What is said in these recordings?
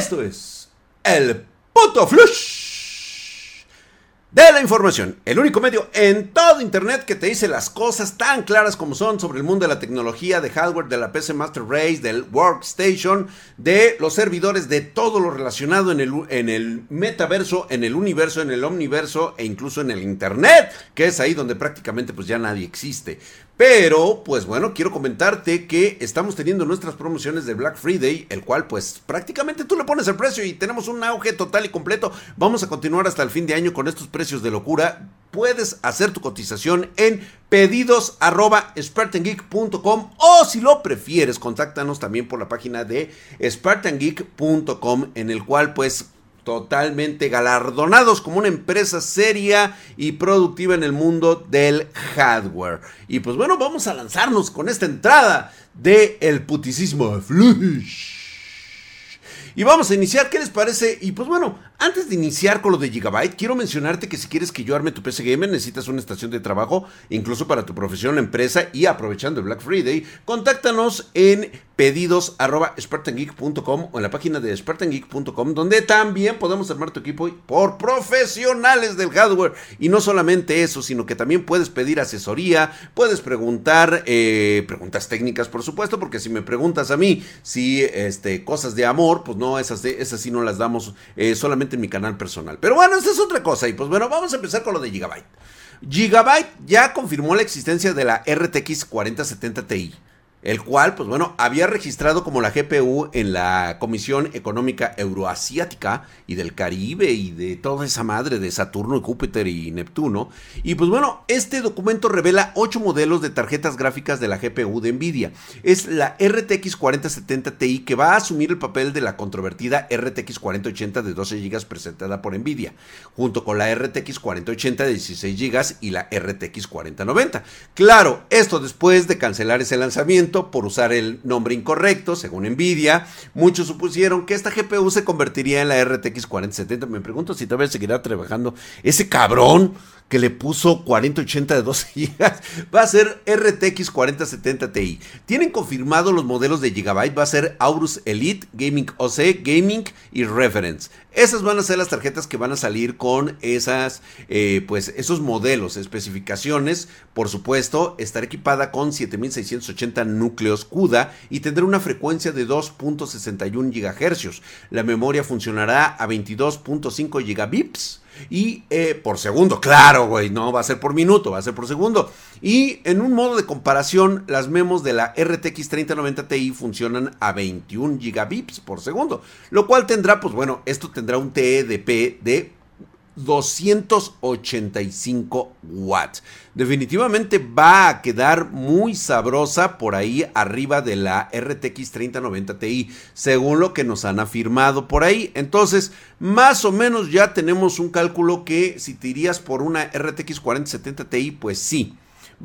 Esto es el puto flush de la información, el único medio en todo Internet que te dice las cosas tan claras como son sobre el mundo de la tecnología, de hardware, de la PC Master Race, del Workstation, de los servidores, de todo lo relacionado en el, metaverso, en el universo, en el omniverso e incluso en el Internet, que es ahí donde prácticamente pues ya nadie existe. Pero, pues bueno, quiero comentarte que estamos teniendo nuestras promociones de Black Friday, el cual pues prácticamente tú le pones el precio y tenemos un auge total y completo. Vamos a continuar hasta el fin de año con estos precios de locura. Puedes hacer tu cotización en pedidos o si lo prefieres, contáctanos también por la página de spartangeek.com en el cual pues totalmente galardonados como una empresa seria y productiva en el mundo del hardware. Y pues bueno, vamos a lanzarnos con esta entrada de el puticismo Flush. Y vamos a iniciar, ¿qué les parece? Y pues bueno, antes de iniciar con lo de Gigabyte, quiero mencionarte que si quieres que yo arme tu PC Gamer, necesitas una estación de trabajo, incluso para tu profesión o empresa, y aprovechando el Black Friday, contáctanos en pedidos arroba spartangeek.com o en la página de spartangeek.com donde también podemos armar tu equipo por profesionales del hardware. Y no solamente eso sino que también puedes pedir asesoría puedes preguntar eh, preguntas técnicas por supuesto porque si me preguntas a mí si este cosas de amor pues no esas de, esas sí no las damos eh, solamente en mi canal personal. Pero bueno esa es otra cosa. Y pues bueno vamos a empezar con lo de Gigabyte. Gigabyte ya confirmó la existencia de la RTX 4070 Ti el cual, pues bueno, había registrado como la GPU en la Comisión Económica Euroasiática y del Caribe y de toda esa madre de Saturno y Júpiter y Neptuno. Y pues bueno, este documento revela ocho modelos de tarjetas gráficas de la GPU de Nvidia. Es la RTX 4070 Ti que va a asumir el papel de la controvertida RTX 4080 de 12 GB presentada por Nvidia, junto con la RTX 4080 de 16 GB y la RTX 4090. Claro, esto después de cancelar ese lanzamiento por usar el nombre incorrecto, según Nvidia. Muchos supusieron que esta GPU se convertiría en la RTX 4070. Me pregunto si todavía seguirá trabajando ese cabrón que le puso 4080 de 12 GB, va a ser RTX 4070 Ti. Tienen confirmado los modelos de Gigabyte, va a ser Aorus Elite, Gaming OC, Gaming y Reference. Esas van a ser las tarjetas que van a salir con esas, eh, pues esos modelos, especificaciones. Por supuesto, estará equipada con 7680 núcleos CUDA y tendrá una frecuencia de 2.61 GHz. La memoria funcionará a 22.5 gigabits y eh, por segundo, claro, güey, no va a ser por minuto, va a ser por segundo. Y en un modo de comparación, las memos de la RTX 3090 Ti funcionan a 21 gigabits por segundo, lo cual tendrá, pues bueno, esto tendrá un TEDP de 285 watts. Definitivamente va a quedar muy sabrosa por ahí arriba de la RTX 3090 Ti, según lo que nos han afirmado por ahí. Entonces, más o menos ya tenemos un cálculo que si te irías por una RTX 4070 Ti, pues sí,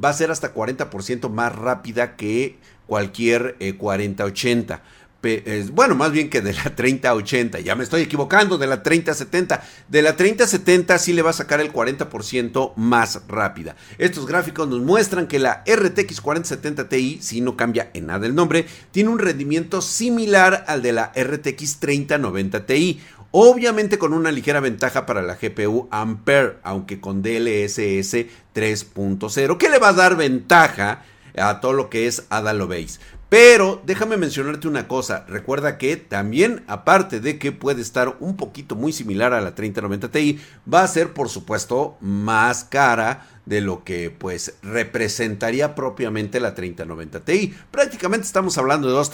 va a ser hasta 40% más rápida que cualquier 4080 eh, bueno, más bien que de la 3080, ya me estoy equivocando, de la 3070. De la 3070 sí le va a sacar el 40% más rápida. Estos gráficos nos muestran que la RTX 4070 Ti, si no cambia en nada el nombre, tiene un rendimiento similar al de la RTX 3090 Ti. Obviamente con una ligera ventaja para la GPU Ampere, aunque con DLSS 3.0, que le va a dar ventaja a todo lo que es Ada Lovelace. Pero déjame mencionarte una cosa, recuerda que también aparte de que puede estar un poquito muy similar a la 3090 Ti, va a ser por supuesto más cara de lo que pues representaría propiamente la 3090 Ti. Prácticamente estamos hablando de dos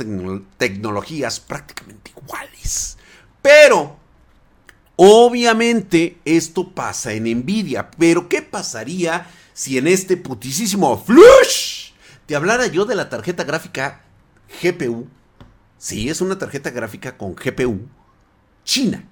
tecnologías prácticamente iguales. Pero obviamente esto pasa en Nvidia, pero ¿qué pasaría si en este putisísimo flush te hablara yo de la tarjeta gráfica GPU, sí, es una tarjeta gráfica con GPU china.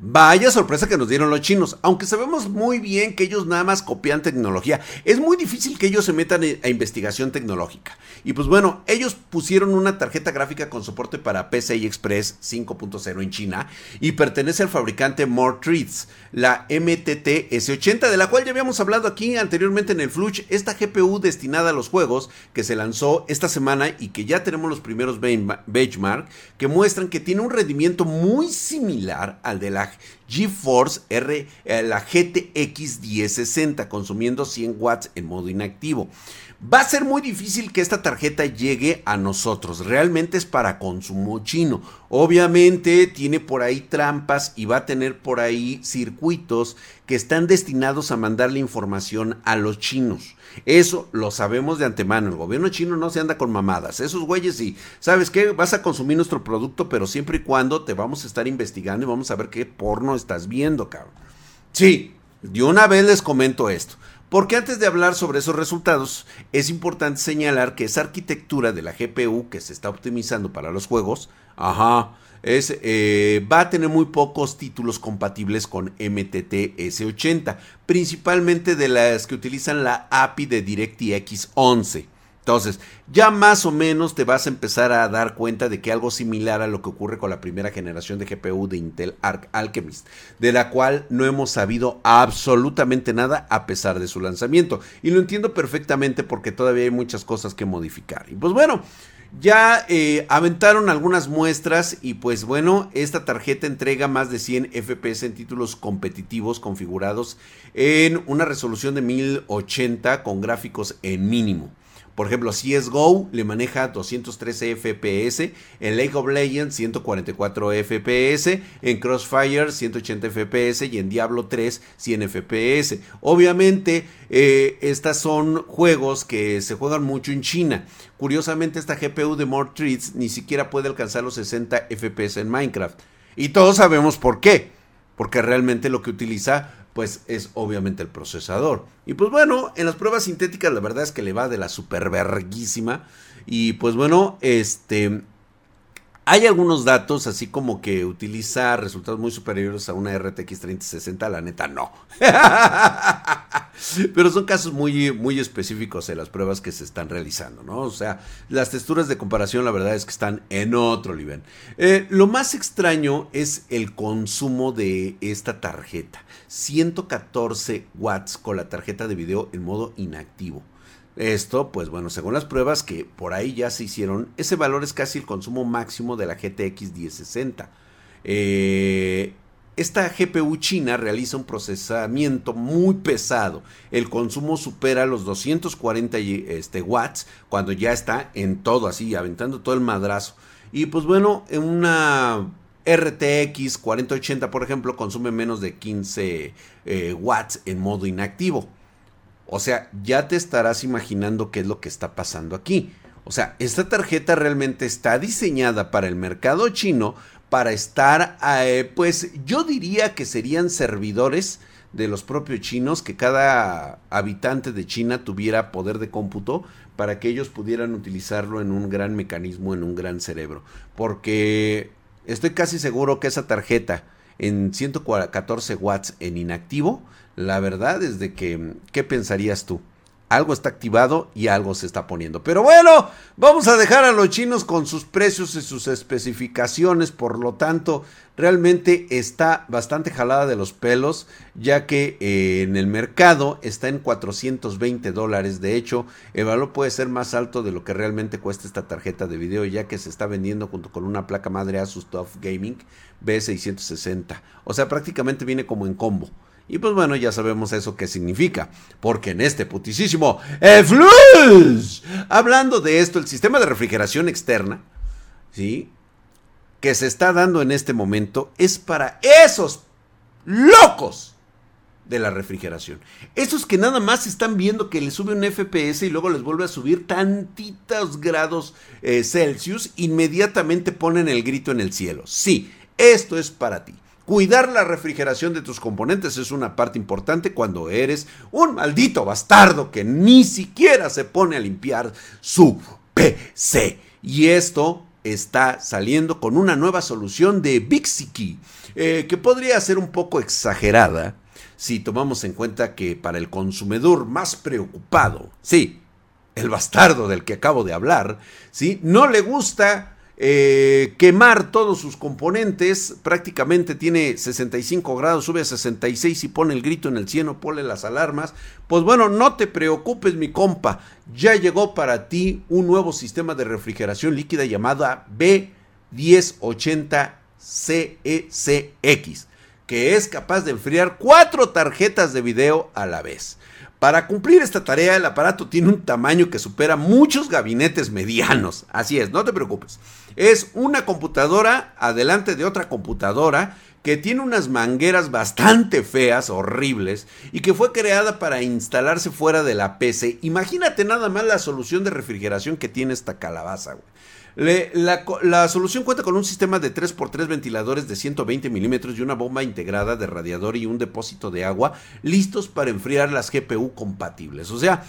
Vaya sorpresa que nos dieron los chinos, aunque sabemos muy bien que ellos nada más copian tecnología. Es muy difícil que ellos se metan a investigación tecnológica. Y pues bueno, ellos pusieron una tarjeta gráfica con soporte para PCI Express 5.0 en China y pertenece al fabricante More Treats, la MTT S80, de la cual ya habíamos hablado aquí anteriormente en el Fluch, esta GPU destinada a los juegos que se lanzó esta semana y que ya tenemos los primeros benchmark que muestran que tiene un rendimiento muy similar al de la back. GeForce R, eh, la GTX 1060, consumiendo 100 watts en modo inactivo. Va a ser muy difícil que esta tarjeta llegue a nosotros. Realmente es para consumo chino. Obviamente tiene por ahí trampas y va a tener por ahí circuitos que están destinados a mandarle información a los chinos. Eso lo sabemos de antemano. El gobierno chino no se anda con mamadas. Esos güeyes sí. ¿Sabes qué? Vas a consumir nuestro producto, pero siempre y cuando te vamos a estar investigando y vamos a ver qué porno estás viendo, cabrón. Sí, de una vez les comento esto. Porque antes de hablar sobre esos resultados, es importante señalar que esa arquitectura de la GPU que se está optimizando para los juegos, ajá, es, eh, va a tener muy pocos títulos compatibles con MTT S80, principalmente de las que utilizan la API de DirectX 11. Entonces, ya más o menos te vas a empezar a dar cuenta de que algo similar a lo que ocurre con la primera generación de GPU de Intel Arc Alchemist, de la cual no hemos sabido absolutamente nada a pesar de su lanzamiento. Y lo entiendo perfectamente porque todavía hay muchas cosas que modificar. Y pues bueno, ya eh, aventaron algunas muestras y pues bueno, esta tarjeta entrega más de 100 FPS en títulos competitivos configurados en una resolución de 1080 con gráficos en mínimo. Por ejemplo, CSGO le maneja 213 FPS, en League of Legends 144 FPS, en Crossfire 180 FPS y en Diablo 3 100 FPS. Obviamente, eh, estas son juegos que se juegan mucho en China. Curiosamente, esta GPU de More Treats ni siquiera puede alcanzar los 60 FPS en Minecraft. Y todos sabemos por qué. Porque realmente lo que utiliza pues es obviamente el procesador. Y pues bueno, en las pruebas sintéticas la verdad es que le va de la superverguísima. Y pues bueno, este hay algunos datos, así como que utiliza resultados muy superiores a una RTX 3060, la neta no. Pero son casos muy, muy específicos en las pruebas que se están realizando, ¿no? O sea, las texturas de comparación la verdad es que están en otro nivel. Eh, lo más extraño es el consumo de esta tarjeta. 114 watts con la tarjeta de video en modo inactivo. Esto, pues bueno, según las pruebas que por ahí ya se hicieron, ese valor es casi el consumo máximo de la GTX 1060. Eh, esta GPU china realiza un procesamiento muy pesado. El consumo supera los 240 este, watts cuando ya está en todo así, aventando todo el madrazo. Y pues bueno, en una RTX 4080, por ejemplo, consume menos de 15 eh, watts en modo inactivo. O sea, ya te estarás imaginando qué es lo que está pasando aquí. O sea, esta tarjeta realmente está diseñada para el mercado chino para estar, eh, pues yo diría que serían servidores de los propios chinos, que cada habitante de China tuviera poder de cómputo para que ellos pudieran utilizarlo en un gran mecanismo, en un gran cerebro. Porque estoy casi seguro que esa tarjeta en 114 watts en inactivo la verdad es de que, ¿qué pensarías tú? Algo está activado y algo se está poniendo. Pero bueno, vamos a dejar a los chinos con sus precios y sus especificaciones. Por lo tanto, realmente está bastante jalada de los pelos, ya que eh, en el mercado está en 420 dólares. De hecho, el valor puede ser más alto de lo que realmente cuesta esta tarjeta de video, ya que se está vendiendo junto con una placa madre Asus TUF Gaming B660. O sea, prácticamente viene como en combo. Y pues bueno, ya sabemos eso qué significa. Porque en este putisísimo Flux, hablando de esto, el sistema de refrigeración externa, ¿sí? Que se está dando en este momento es para esos locos de la refrigeración. Esos que nada más están viendo que les sube un FPS y luego les vuelve a subir tantitos grados eh, Celsius, inmediatamente ponen el grito en el cielo. Sí, esto es para ti. Cuidar la refrigeración de tus componentes es una parte importante cuando eres un maldito bastardo que ni siquiera se pone a limpiar su PC. Y esto está saliendo con una nueva solución de Bixiki, eh, que podría ser un poco exagerada si tomamos en cuenta que para el consumidor más preocupado, sí, el bastardo del que acabo de hablar, ¿sí? no le gusta eh, quemar todos sus componentes, prácticamente tiene 65 grados, sube a 66 y pone el grito en el cielo, pone las alarmas. Pues bueno, no te preocupes mi compa, ya llegó para ti un nuevo sistema de refrigeración líquida llamada B1080CECX, que es capaz de enfriar cuatro tarjetas de video a la vez. Para cumplir esta tarea, el aparato tiene un tamaño que supera muchos gabinetes medianos. Así es, no te preocupes. Es una computadora adelante de otra computadora que tiene unas mangueras bastante feas, horribles, y que fue creada para instalarse fuera de la PC. Imagínate nada más la solución de refrigeración que tiene esta calabaza, güey la, solución cuenta con un sistema de 3x3 ventiladores de 120 milímetros y una bomba integrada de radiador y un depósito de agua listos para enfriar las GPU compatibles. O sea,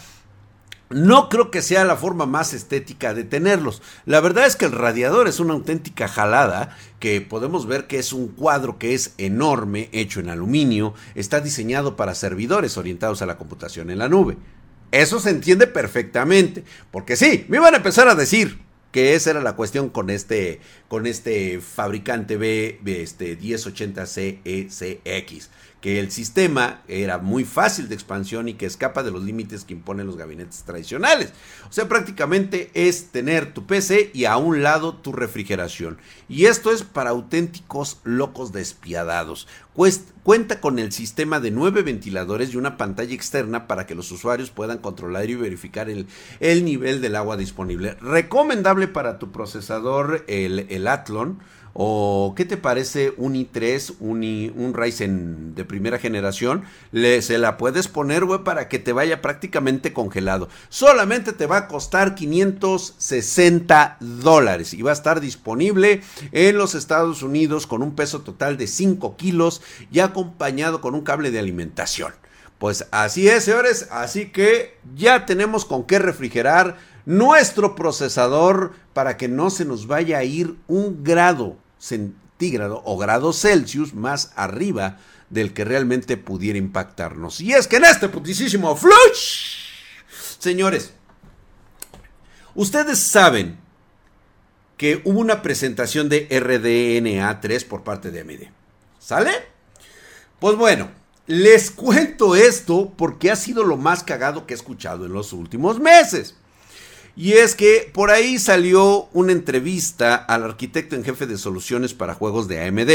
no creo que sea la forma más estética de tenerlos. La verdad es que el radiador es una auténtica jalada que podemos ver que es un cuadro que es enorme, hecho en aluminio, está diseñado para servidores orientados a la computación en la nube. Eso se entiende perfectamente, porque sí, me iban a empezar a decir, que esa era la cuestión con este, con este fabricante B, este 1080CECX que el sistema era muy fácil de expansión y que escapa de los límites que imponen los gabinetes tradicionales. O sea, prácticamente es tener tu PC y a un lado tu refrigeración. Y esto es para auténticos locos despiadados. cuenta con el sistema de nueve ventiladores y una pantalla externa para que los usuarios puedan controlar y verificar el, el nivel del agua disponible. Recomendable para tu procesador, el, el ¿O qué te parece un i3, un, Ryzen de primera generación? Le, se la puedes poner, güey, para que te vaya prácticamente congelado. Solamente te va a costar 560 dólares y va a estar disponible en los Estados Unidos con un peso total de 5 kilos y acompañado con un cable de alimentación. Pues así es, señores. Así que ya tenemos con qué refrigerar nuestro procesador para que no se nos vaya a ir un grado centígrado o grado Celsius más arriba del que realmente pudiera impactarnos. Y es que en este putisísimo flush, señores, ustedes saben que hubo una presentación de RDNA 3 por parte de AMD. ¿Sale? Pues bueno, les cuento esto porque ha sido lo más cagado que he escuchado en los últimos meses. Y es que por ahí salió una entrevista al arquitecto en jefe de soluciones para juegos de AMD,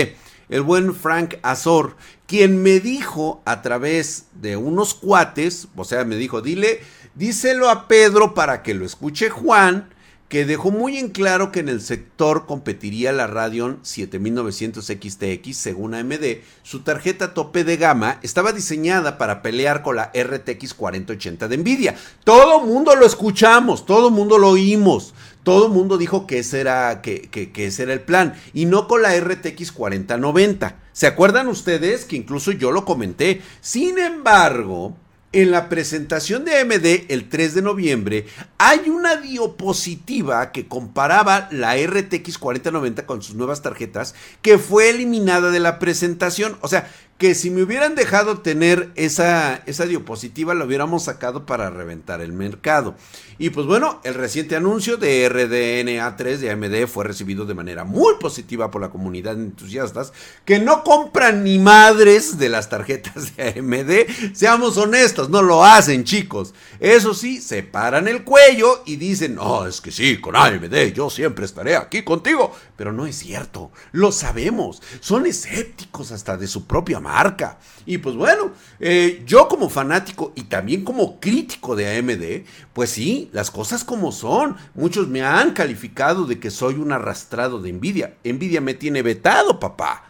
el buen Frank Azor, quien me dijo a través de unos cuates, o sea, me dijo, dile, díselo a Pedro para que lo escuche Juan, que dejó muy en claro que en el sector competiría la Radeon 7900 XTX según AMD. Su tarjeta tope de gama estaba diseñada para pelear con la RTX 4080 de Nvidia. Todo mundo lo escuchamos, todo mundo lo oímos. Todo mundo dijo que ese, era, que, que, que ese era el plan y no con la RTX 4090. ¿Se acuerdan ustedes que incluso yo lo comenté? Sin embargo, en la presentación de AMD el 3 de noviembre hay una diapositiva que comparaba la RTX 4090 con sus nuevas tarjetas que fue eliminada de la presentación. O sea, que si me hubieran dejado tener esa, esa diapositiva, la hubiéramos sacado para reventar el mercado. Y pues bueno, el reciente anuncio de RDNA 3 de AMD fue recibido de manera muy positiva por la comunidad de entusiastas que no compran ni madres de las tarjetas de AMD. Seamos honestos, no lo hacen chicos. Eso sí, se paran el cuello y dicen, oh, es que sí, con AMD yo siempre estaré aquí contigo. Pero no es cierto, lo sabemos. Son escépticos hasta de su propia marca. Y pues bueno, eh, yo como fanático y también como crítico de AMD, pues sí, las cosas como son. Muchos me han calificado de que soy un arrastrado de envidia. Envidia me tiene vetado, papá.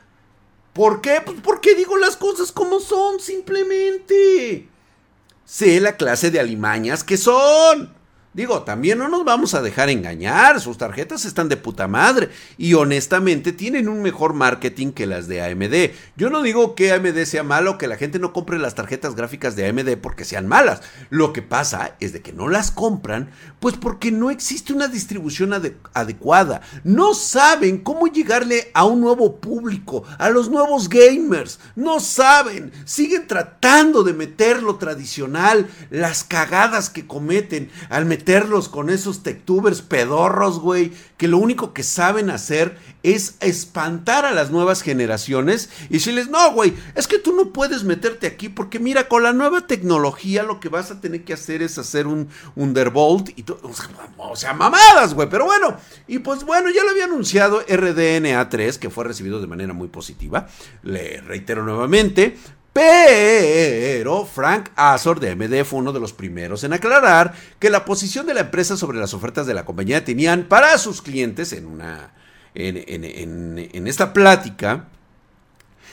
¿Por qué? Pues porque digo las cosas como son, simplemente. Sé la clase de alimañas que son. Digo, también no nos vamos a dejar engañar, sus tarjetas están de puta madre y honestamente tienen un mejor marketing que las de AMD. Yo no digo que AMD sea malo, que la gente no compre las tarjetas gráficas de AMD porque sean malas. Lo que pasa es de que no las compran, pues porque no existe una distribución adecuada. No saben cómo llegarle a un nuevo público, a los nuevos gamers. No saben, siguen tratando de meter lo tradicional, las cagadas que cometen al meter meterlos con esos techtubers pedorros, güey, que lo único que saben hacer es espantar a las nuevas generaciones y decirles, no, güey, es que tú no puedes meterte aquí porque mira, con la nueva tecnología lo que vas a tener que hacer es hacer un Underbolt y todo, o sea, mamadas, güey, pero bueno, y pues bueno, ya lo había anunciado RDNA3, que fue recibido de manera muy positiva, le reitero nuevamente, pero Frank Azor de AMD fue uno de los primeros en aclarar que la posición de la empresa sobre las ofertas de la compañía tenían para sus clientes en una en, esta plática,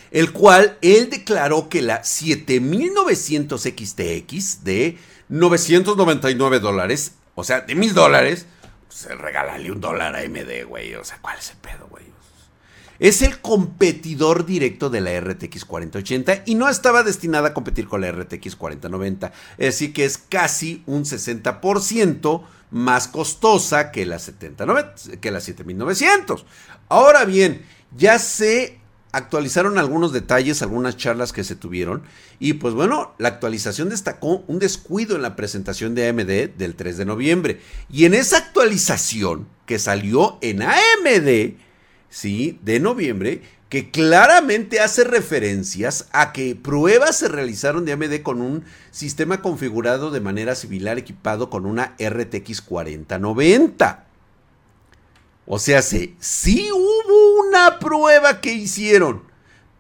el cual él declaró que la 7900 XTX de 999 dólares, o sea, de mil dólares, se pues, un dólar a AMD, güey. O sea, ¿cuál es el pedo, güey? Es el competidor directo de la RTX 4080 y no estaba destinada a competir con la RTX 4090. Es decir, que es casi un 60% más costosa que la, 70, que la 7900. Ahora bien, ya se actualizaron algunos detalles, algunas charlas que se tuvieron. Y pues bueno, la actualización destacó un descuido en la presentación de AMD del 3 de noviembre. Y en esa actualización que salió en AMD, ¿sí? de noviembre que claramente hace referencias a que pruebas se realizaron de AMD con un sistema configurado de manera similar equipado con una RTX 4090. O sea, sí, sí hubo una prueba que hicieron,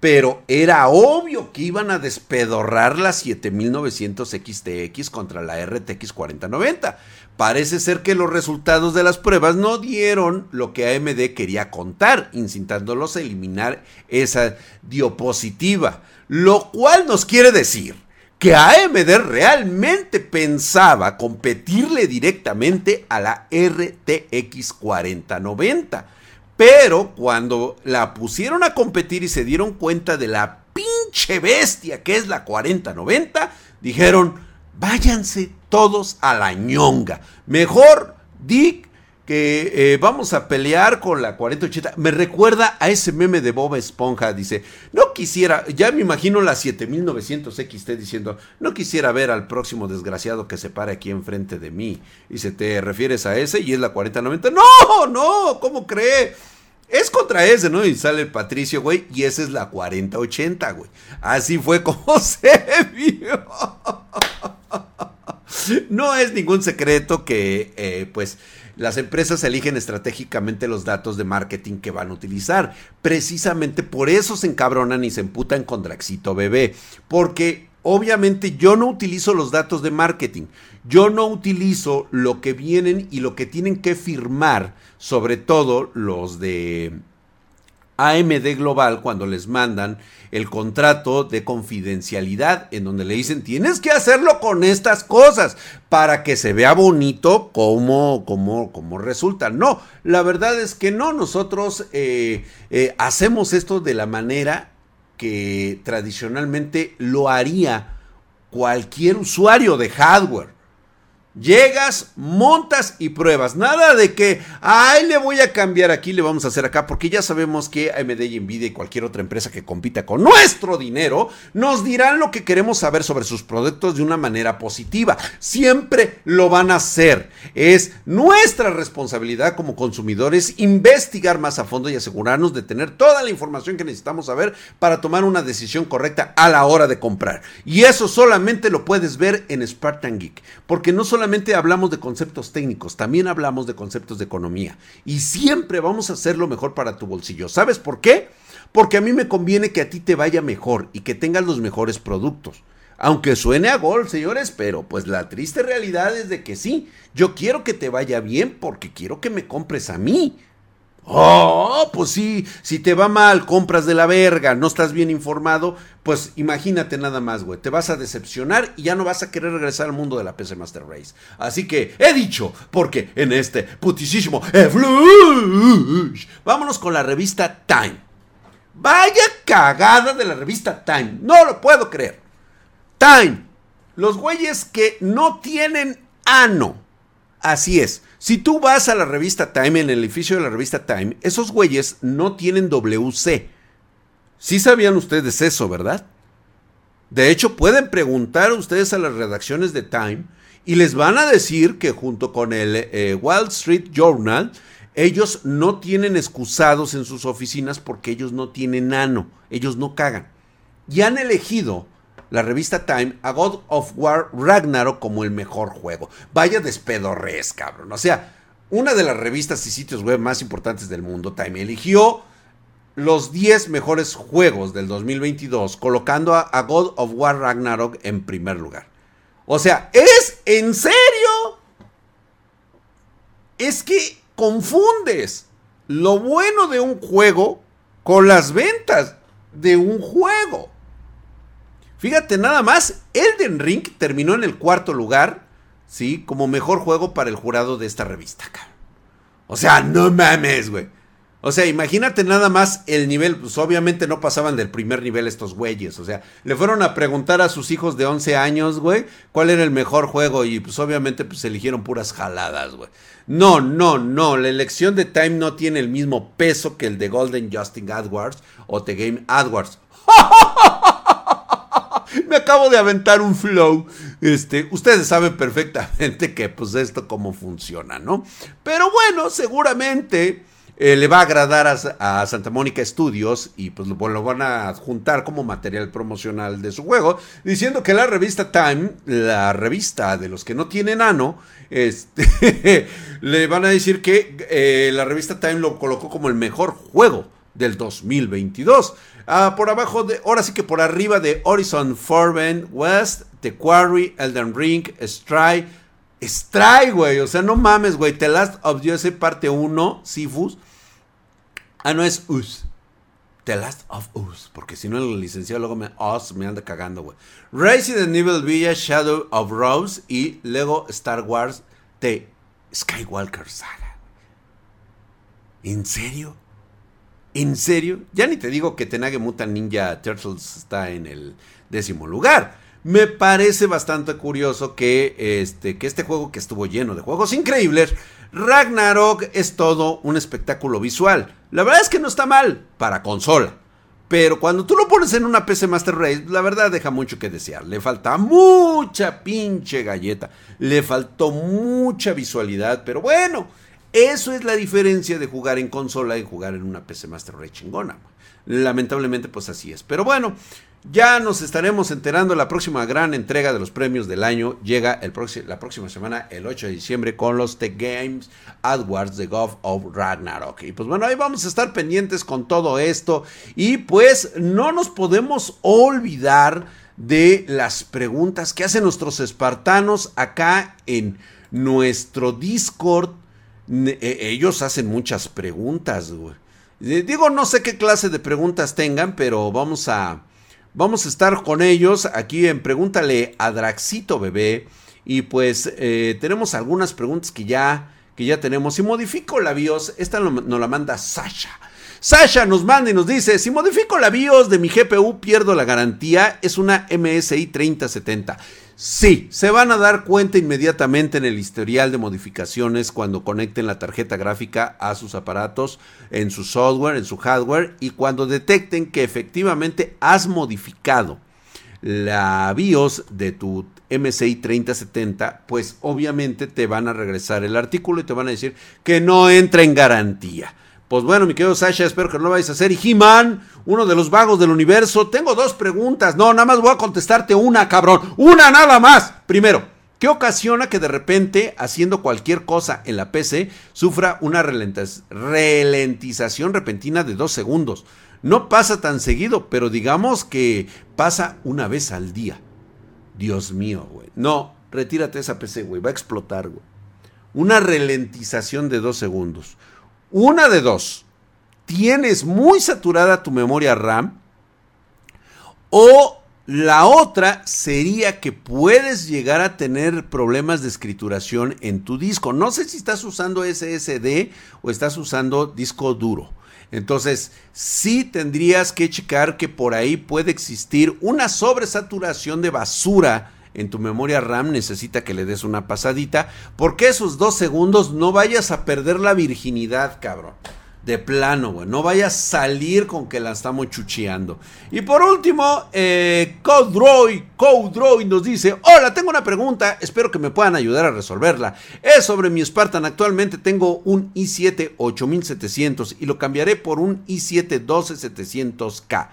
pero era obvio que iban a despedorrar la 7900 XTX contra la RTX 4090. Parece ser que los resultados de las pruebas no dieron lo que AMD quería contar, incitándolos a eliminar esa diapositiva. Lo cual nos quiere decir que AMD realmente pensaba competirle directamente a la RTX 4090. Pero cuando la pusieron a competir y se dieron cuenta de la pinche bestia que es la 4090, dijeron, váyanse todos a la ñonga. Mejor, Dick, eh, vamos a pelear con la 4080. Me recuerda a ese meme de Bob Esponja. Dice, no quisiera, ya me imagino la 7900 XT diciendo, no quisiera ver al próximo desgraciado que se pare aquí enfrente de mí. Y se te refieres a ese y es la 4090. No, no, ¿cómo cree? Es contra ese, ¿no? Y sale Patricio, güey, y esa es la 4080, güey. Así fue como se vio. No es ningún secreto que, eh, pues, las empresas eligen estratégicamente los datos de marketing que van a utilizar. Precisamente por eso se encabronan y se emputan con Draxito Bebé. Porque obviamente yo no utilizo los datos de marketing. Yo no utilizo lo que vienen y lo que tienen que firmar, sobre todo los de AMD Global cuando les mandan el contrato de confidencialidad en donde le dicen tienes que hacerlo con estas cosas para que se vea bonito como, como, resulta. No, la verdad es que no, nosotros eh, eh, hacemos esto de la manera que tradicionalmente lo haría cualquier usuario de hardware. Llegas, montas y pruebas. Nada de que, ay, le voy a cambiar aquí, le vamos a hacer acá, porque ya sabemos que AMD y Nvidia y cualquier otra empresa que compita con nuestro dinero nos dirán lo que queremos saber sobre sus productos de una manera positiva. Siempre lo van a hacer. Es nuestra responsabilidad como consumidores investigar más a fondo y asegurarnos de tener toda la información que necesitamos saber para tomar una decisión correcta a la hora de comprar. Y eso solamente lo puedes ver en Spartan Geek, porque no solo solamente hablamos de conceptos técnicos, también hablamos de conceptos de economía. Y siempre vamos a hacer lo mejor para tu bolsillo. ¿Sabes por qué? Porque a mí me conviene que a ti te vaya mejor y que tengas los mejores productos. Aunque suene a gol, señores, pero pues la triste realidad es de que sí, yo quiero que te vaya bien porque quiero que me compres a mí. Oh, pues sí, si te va mal, compras de la verga, no estás bien informado, pues imagínate nada más, güey. Te vas a decepcionar y ya no vas a querer regresar al mundo de la PC Master Race. Así que he dicho, porque en este putisísimo vámonos con la revista Time. Vaya cagada de la revista Time, no lo puedo creer. Time, los güeyes que no tienen ano. Así es. Si tú vas a la revista Time, en el edificio de la revista Time, esos güeyes no tienen WC. Sí sabían ustedes eso, ¿verdad? De hecho, pueden preguntar ustedes a las redacciones de Time y les van a decir que junto con el eh, Wall Street Journal, ellos no tienen excusados en sus oficinas porque ellos no tienen nano, ellos no cagan. Y han elegido la revista Time a God of War Ragnarok como el mejor juego. Vaya despedorres, cabrón. O sea, una de las revistas y sitios web más importantes del mundo, Time, eligió los 10 mejores juegos del 2022, colocando a, God of War Ragnarok en primer lugar. O sea, ¿es en serio? Es que confundes lo bueno de un juego con las ventas de un juego. Fíjate nada más, Elden Ring terminó en el cuarto lugar, ¿sí? Como mejor juego para el jurado de esta revista, O sea, no mames, güey. O sea, imagínate nada más el nivel, pues obviamente no pasaban del primer nivel estos güeyes, o sea, le fueron a preguntar a sus hijos de 11 años, güey, cuál era el mejor juego y pues obviamente pues eligieron puras jaladas, güey. No, no, no, la elección de Time no tiene el mismo peso que el de Golden Justin AdWords o The Game AdWords. Me acabo de aventar un flow. Este, ustedes saben perfectamente que pues esto cómo funciona, ¿no? Pero bueno, seguramente eh, le va a agradar a, Santa Mónica Studios y pues lo, van a juntar como material promocional de su juego, diciendo que la revista Time, la revista de los que no tienen ano, este, le van a decir que eh, la revista Time lo colocó como el mejor juego del 2022. Ah, por abajo, de, ahora sí que por arriba de Horizon Forbidden West, The Quarry, Elden Ring, Stray. Stray, güey. O sea, no mames, güey. The Last of Us parte 1, Sifus. Ah, no es Us. The Last of Us. Porque si no, el licenciado luego me, Us me anda cagando, güey. Resident Evil Villa, Shadow of Rose y Lego Star Wars The Skywalker Saga. ¿En serio? ¿En serio? Ya ni te digo que Tenage Mutant Ninja Turtles está en el décimo lugar. Me parece bastante curioso que este, que este juego que estuvo lleno de juegos increíbles, Ragnarok es todo un espectáculo visual. La verdad es que no está mal para consola. Pero cuando tú lo pones en una PC Master Race, la verdad deja mucho que desear. Le falta mucha pinche galleta. Le faltó mucha visualidad. Pero bueno, eso es la diferencia de jugar en consola y jugar en una PC Master Race chingona. Lamentablemente, pues así es. Pero bueno, ya nos estaremos enterando la próxima gran entrega de los premios del año. Llega el la próxima semana, el 8 de diciembre, con los The Games AdWords de God of Ragnarok. Y pues bueno, ahí vamos a estar pendientes con todo esto. Y pues no nos podemos olvidar de las preguntas que hacen nuestros espartanos acá en nuestro Discord ellos hacen muchas preguntas, güey. Digo, no sé qué clase de preguntas tengan, pero vamos a, vamos a estar con ellos aquí en Pregúntale a Draxito Bebé. Y pues eh, tenemos algunas preguntas que ya, que ya tenemos. Si modifico la BIOS, esta nos la manda Sasha. Sasha nos manda y nos dice, si modifico la BIOS de mi GPU pierdo la garantía, es una MSI 3070. Sí, se van a dar cuenta inmediatamente en el historial de modificaciones cuando conecten la tarjeta gráfica a sus aparatos, en su software, en su hardware y cuando detecten que efectivamente has modificado la BIOS de tu MSI 3070, pues obviamente te van a regresar el artículo y te van a decir que no entra en garantía. Pues bueno, mi querido Sasha, espero que no lo vayas a hacer. Y He-Man, uno de los vagos del universo, tengo dos preguntas. No, nada más voy a contestarte una, cabrón. Una nada más. Primero, ¿qué ocasiona que de repente, haciendo cualquier cosa en la PC, sufra una ralentización repentina de dos segundos? No pasa tan seguido, pero digamos que pasa una vez al día. Dios mío, güey. No, retírate esa PC, güey. Va a explotar, güey. Una ralentización de dos segundos Una de dos. Tienes muy saturada tu memoria RAM o la otra sería que puedes llegar a tener problemas de escrituración en tu disco. No sé si estás usando SSD o estás usando disco duro. Entonces, sí tendrías que checar que por ahí puede existir una sobresaturación de basura en tu memoria RAM. Necesita que le des una pasadita. Porque esos dos segundos no vayas a perder la virginidad, cabrón de plano, güey. No vaya a salir con que la estamos chucheando. Y por último, eh, Codroy nos dice, hola, tengo una pregunta, espero que me puedan ayudar a resolverla. Es sobre mi Spartan, actualmente tengo un i7 8700 y lo cambiaré por un i7 12700K.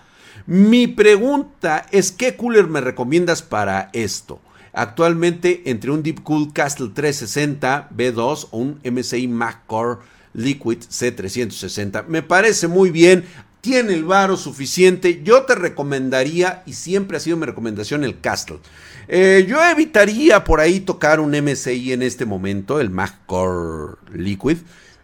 Mi pregunta es, ¿qué cooler me recomiendas para esto? Actualmente entre un Deepcool Castle 360 B2 o un MSI Mac Core Liquid C360. Me parece muy bien. Tiene el varo suficiente. Yo te recomendaría, y siempre ha sido mi recomendación, el Castle. Eh, yo evitaría por ahí tocar un MSI en este momento, el Mac Core Liquid.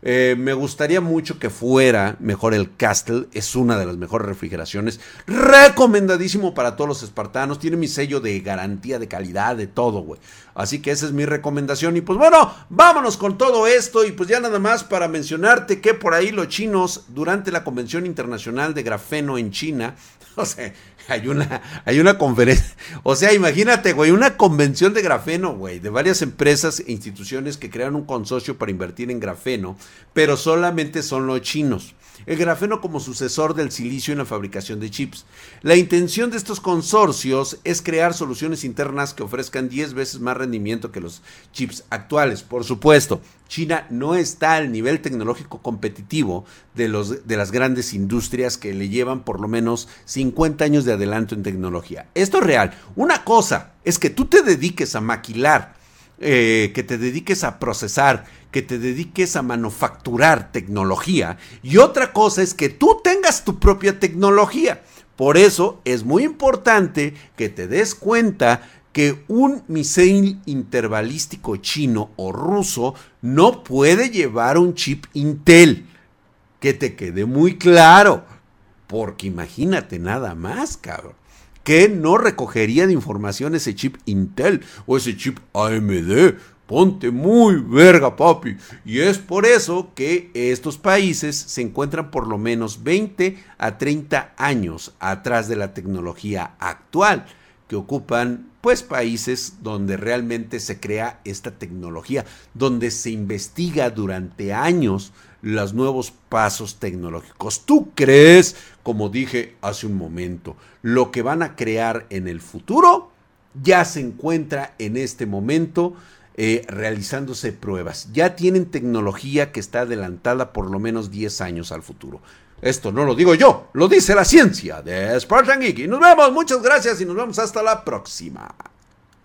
Eh, me gustaría mucho que fuera mejor el Castle. Es una de las mejores refrigeraciones. Recomendadísimo para todos los espartanos. Tiene mi sello de garantía de calidad, de todo, güey. Así que esa es mi recomendación. Y pues bueno, vámonos con todo esto. Y pues ya nada más para mencionarte que por ahí los chinos, durante la Convención Internacional de Grafeno en China, o sea, hay una, hay una conferencia. O sea, imagínate, güey, una convención de grafeno, güey, de varias empresas e instituciones que crean un consorcio para invertir en grafeno, pero solamente son los chinos. El grafeno como sucesor del silicio en la fabricación de chips. La intención de estos consorcios es crear soluciones internas que ofrezcan 10 veces más rendimiento que los chips actuales. Por supuesto, China no está al nivel tecnológico competitivo de, los, de las grandes industrias que le llevan por lo menos 50 años de adelanto en tecnología. Esto es real. Una cosa es que tú te dediques a maquilar, eh, que te dediques a procesar, que te dediques a manufacturar tecnología. Y otra cosa es que tú tengas tu propia tecnología. Por eso es muy importante que te des cuenta que un misil intervalístico chino o ruso no puede llevar un chip Intel. Que te quede muy claro. Porque imagínate nada más, cabrón. Que no recogería de información ese chip Intel o ese chip AMD. Ponte muy verga, papi. Y es por eso que estos países se encuentran por lo menos 20 a 30 años atrás de la tecnología actual que ocupan pues países donde realmente se crea esta tecnología, donde se investiga durante años los nuevos pasos tecnológicos. ¿Tú crees, como dije hace un momento, lo que van a crear en el futuro ya se encuentra en este momento? Eh, realizándose pruebas. Ya tienen tecnología que está adelantada por lo menos 10 años al futuro. Esto no lo digo yo, lo dice la ciencia de Spartan Geek. Nos vemos, muchas gracias y nos vemos hasta la próxima.